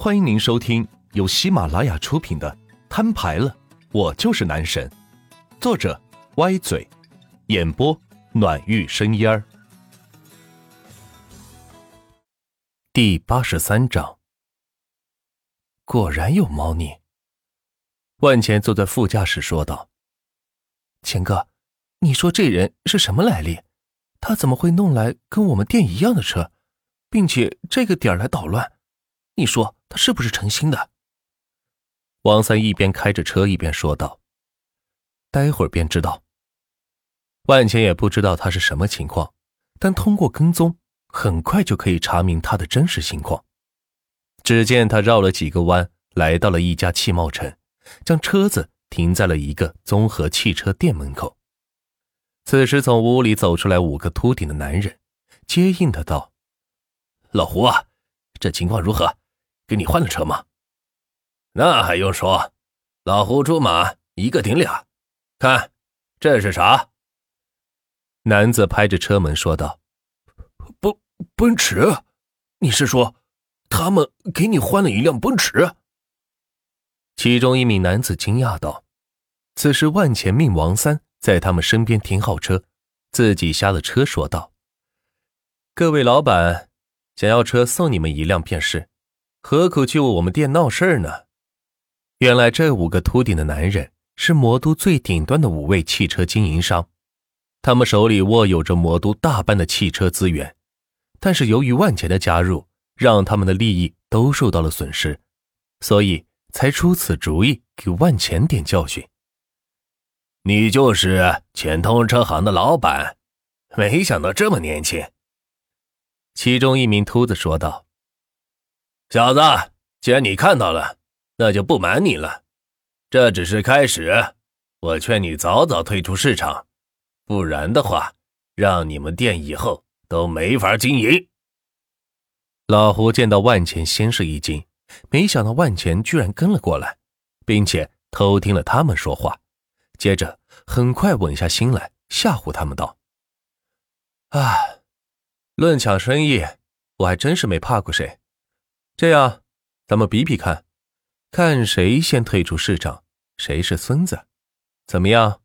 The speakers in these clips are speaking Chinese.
欢迎您收听由喜马拉雅出品的《摊牌了，我就是男神》，作者歪嘴，演播暖玉生烟儿。第八十三章，果然有猫腻。万钱坐在副驾驶说道：“钱哥，你说这人是什么来历？他怎么会弄来跟我们店一样的车，并且这个点来捣乱？你说？”他是不是诚心的？王三一边开着车一边说道：“待会儿便知道。”万钱也不知道他是什么情况，但通过跟踪，很快就可以查明他的真实情况。只见他绕了几个弯，来到了一家汽贸城，将车子停在了一个综合汽车店门口。此时，从屋里走出来五个秃顶的男人，接应的道：“老胡啊，这情况如何？”给你换了车吗？那还用说，老胡出马，一个顶俩。看，这是啥？男子拍着车门说道：“奔奔驰，你是说，他们给你换了一辆奔驰？”其中一名男子惊讶道：“此时，万钱命王三在他们身边停好车，自己下了车说道：‘各位老板，想要车送你们一辆便是。’”何苦去我们店闹事儿呢？原来这五个秃顶的男人是魔都最顶端的五位汽车经营商，他们手里握有着魔都大半的汽车资源，但是由于万钱的加入，让他们的利益都受到了损失，所以才出此主意给万钱点教训。你就是钱通车行的老板，没想到这么年轻。其中一名秃子说道。小子，既然你看到了，那就不瞒你了，这只是开始。我劝你早早退出市场，不然的话，让你们店以后都没法经营。老胡见到万钱，先是一惊，没想到万钱居然跟了过来，并且偷听了他们说话，接着很快稳下心来，吓唬他们道：“啊，论抢生意，我还真是没怕过谁。”这样，咱们比比看，看谁先退出市场，谁是孙子，怎么样？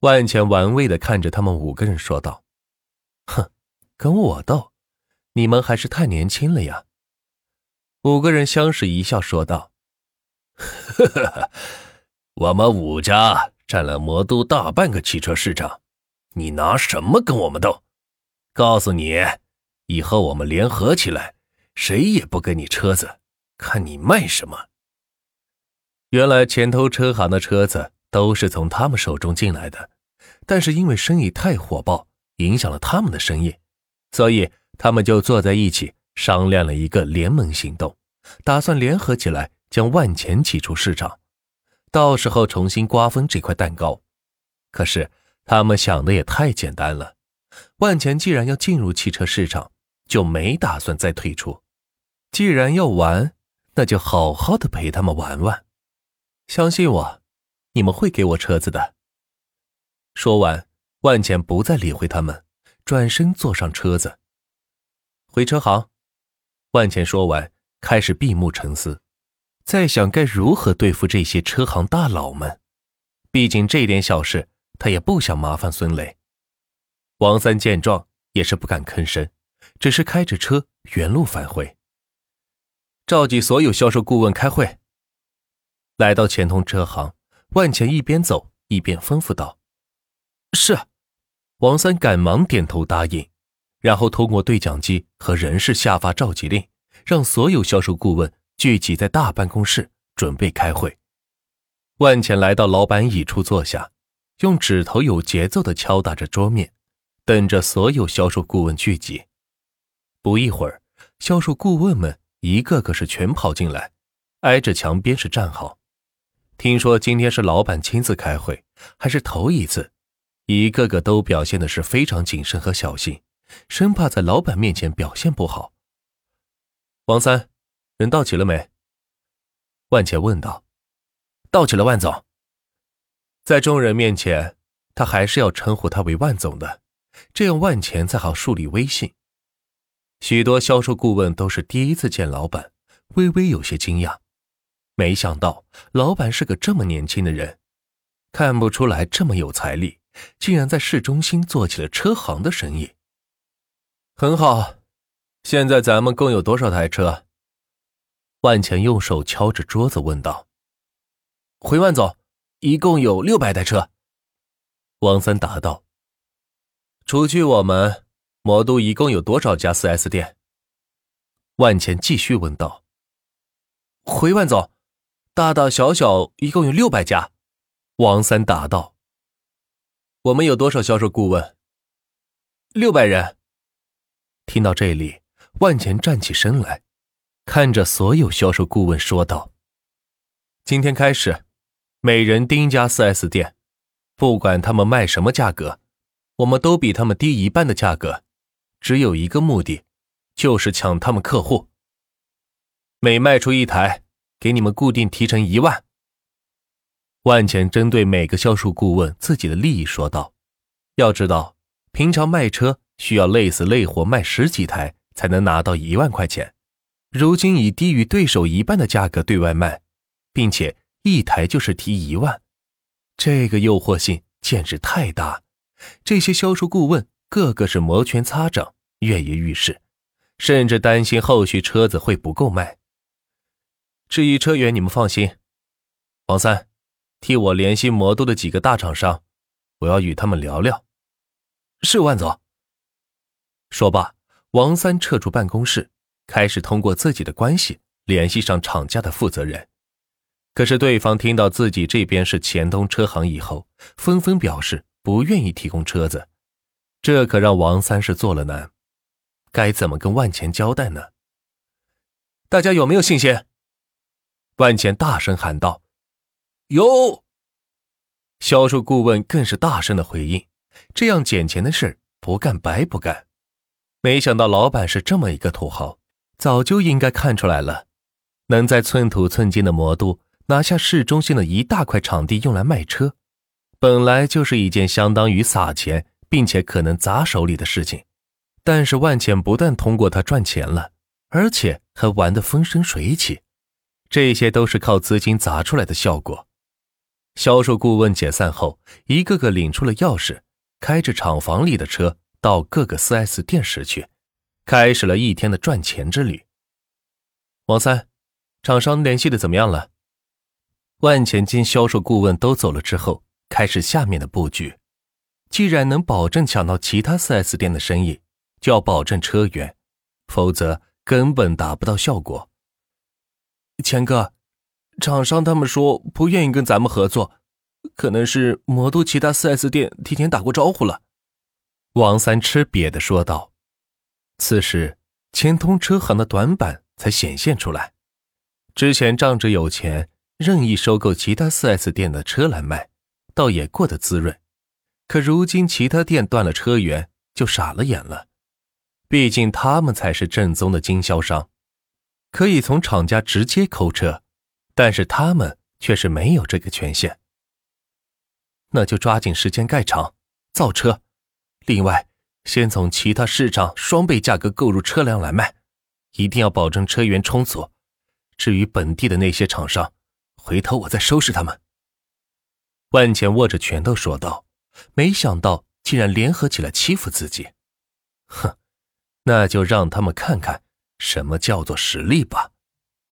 万钱玩味的看着他们五个人说道：“哼，跟我斗，你们还是太年轻了呀。”五个人相视一笑说道：“呵呵呵，我们五家占了魔都大半个汽车市场，你拿什么跟我们斗？告诉你，以后我们联合起来。”谁也不给你车子，看你卖什么。原来钱偷车行的车子都是从他们手中进来的，但是因为生意太火爆，影响了他们的生意，所以他们就坐在一起商量了一个联盟行动，打算联合起来将万钱挤出市场，到时候重新瓜分这块蛋糕。可是他们想的也太简单了，万钱既然要进入汽车市场。就没打算再退出。既然要玩，那就好好的陪他们玩玩。相信我，你们会给我车子的。说完，万钱不再理会他们，转身坐上车子，回车行。万钱说完，开始闭目沉思，在想该如何对付这些车行大佬们。毕竟这点小事，他也不想麻烦孙磊。王三见状，也是不敢吭声。只是开着车原路返回，召集所有销售顾问开会。来到钱通车行，万钱一边走一边吩咐道：“是。”王三赶忙点头答应，然后通过对讲机和人事下发召集令，让所有销售顾问聚集在大办公室准备开会。万钱来到老板椅处坐下，用指头有节奏的敲打着桌面，等着所有销售顾问聚集。不一会儿，销售顾问们一个个是全跑进来，挨着墙边是站好。听说今天是老板亲自开会，还是头一次，一个个都表现的是非常谨慎和小心，生怕在老板面前表现不好。王三，人到齐了没？万钱问道。到齐了，万总。在众人面前，他还是要称呼他为万总的，这样万钱才好树立威信。许多销售顾问都是第一次见老板，微微有些惊讶，没想到老板是个这么年轻的人，看不出来这么有财力，竟然在市中心做起了车行的生意。很好，现在咱们共有多少台车？万钱用手敲着桌子问道。回万总，一共有六百台车。王三答道。除去我们，魔都一共有多少家四 S 店？万钱继续问道。回万总，大大小小一共有六百家。王三答道。我们有多少销售顾问？六百人。听到这里，万钱站起身来，看着所有销售顾问说道：“今天开始，每人盯一家四 S 店，不管他们卖什么价格。”我们都比他们低一半的价格，只有一个目的，就是抢他们客户。每卖出一台，给你们固定提成一万。万浅针对每个销售顾问自己的利益说道：“要知道，平常卖车需要累死累活卖十几台才能拿到一万块钱，如今以低于对手一半的价格对外卖，并且一台就是提一万，这个诱惑性简直太大。”这些销售顾问个个是摩拳擦掌、跃跃欲试，甚至担心后续车子会不够卖。至于车源，你们放心。王三，替我联系魔都的几个大厂商，我要与他们聊聊。是万总。说罢，王三撤出办公室，开始通过自己的关系联系上厂家的负责人。可是对方听到自己这边是钱东车行以后，纷纷表示。不愿意提供车子，这可让王三是做了难，该怎么跟万钱交代呢？大家有没有信心？万钱大声喊道：“有！”销售顾问更是大声的回应：“这样捡钱的事不干白不干。”没想到老板是这么一个土豪，早就应该看出来了，能在寸土寸金的魔都拿下市中心的一大块场地用来卖车。本来就是一件相当于撒钱，并且可能砸手里的事情，但是万茜不但通过他赚钱了，而且还玩得风生水起，这些都是靠资金砸出来的效果。销售顾问解散后，一个个领出了钥匙，开着厂房里的车到各个 4S 店时去，开始了一天的赚钱之旅。王三，厂商联系的怎么样了？万钱见销售顾问都走了之后。开始下面的布局，既然能保证抢到其他 4S 店的生意，就要保证车源，否则根本达不到效果。钱哥，厂商他们说不愿意跟咱们合作，可能是魔都其他 4S 店提前打过招呼了。王三吃瘪的说道。此时，钱通车行的短板才显现出来。之前仗着有钱，任意收购其他 4S 店的车来卖。倒也过得滋润，可如今其他店断了车源，就傻了眼了。毕竟他们才是正宗的经销商，可以从厂家直接扣车，但是他们却是没有这个权限。那就抓紧时间盖厂造车，另外先从其他市场双倍价格购入车辆来卖，一定要保证车源充足。至于本地的那些厂商，回头我再收拾他们。万钱握着拳头说道：“没想到竟然联合起来欺负自己，哼，那就让他们看看什么叫做实力吧。”